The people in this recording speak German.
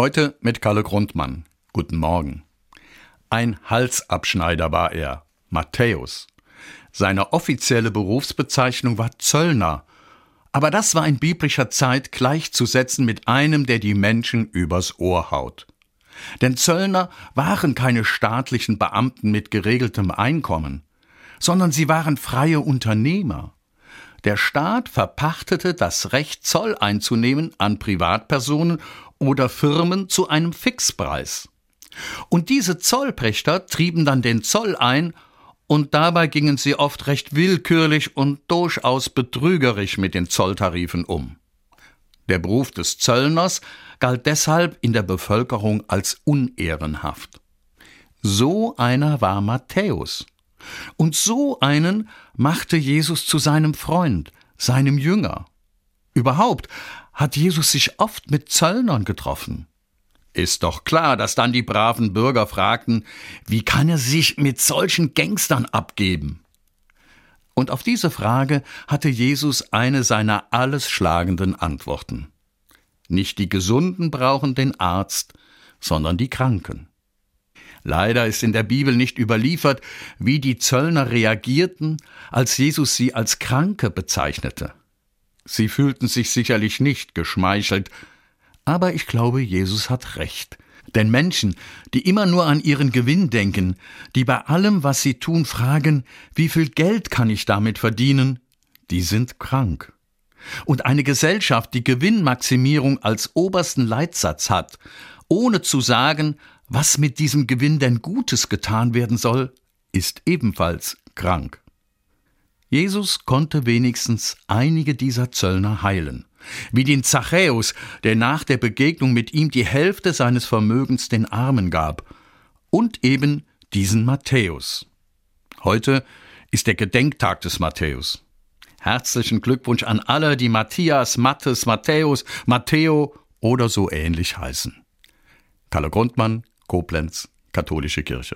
Heute mit Kalle Grundmann. Guten Morgen. Ein Halsabschneider war er, Matthäus. Seine offizielle Berufsbezeichnung war Zöllner, aber das war in biblischer Zeit gleichzusetzen mit einem, der die Menschen übers Ohr haut. Denn Zöllner waren keine staatlichen Beamten mit geregeltem Einkommen, sondern sie waren freie Unternehmer. Der Staat verpachtete das Recht, Zoll einzunehmen an Privatpersonen oder Firmen zu einem Fixpreis. Und diese Zollpächter trieben dann den Zoll ein, und dabei gingen sie oft recht willkürlich und durchaus betrügerisch mit den Zolltarifen um. Der Beruf des Zöllners galt deshalb in der Bevölkerung als unehrenhaft. So einer war Matthäus. Und so einen machte Jesus zu seinem Freund, seinem Jünger. Überhaupt hat Jesus sich oft mit Zöllnern getroffen. Ist doch klar, dass dann die braven Bürger fragten, wie kann er sich mit solchen Gangstern abgeben? Und auf diese Frage hatte Jesus eine seiner alles schlagenden Antworten. Nicht die Gesunden brauchen den Arzt, sondern die Kranken. Leider ist in der Bibel nicht überliefert, wie die Zöllner reagierten, als Jesus sie als Kranke bezeichnete. Sie fühlten sich sicherlich nicht geschmeichelt, aber ich glaube, Jesus hat recht. Denn Menschen, die immer nur an ihren Gewinn denken, die bei allem, was sie tun, fragen, wie viel Geld kann ich damit verdienen, die sind krank. Und eine Gesellschaft, die Gewinnmaximierung als obersten Leitsatz hat, ohne zu sagen, was mit diesem Gewinn denn Gutes getan werden soll, ist ebenfalls krank. Jesus konnte wenigstens einige dieser Zöllner heilen wie den Zachäus, der nach der Begegnung mit ihm die Hälfte seines Vermögens den Armen gab, und eben diesen Matthäus. Heute ist der Gedenktag des Matthäus. Herzlichen Glückwunsch an alle, die Matthias, Mattes, Matthäus, Matteo oder so ähnlich heißen. Kalle Grundmann, Koblenz, Katholische Kirche.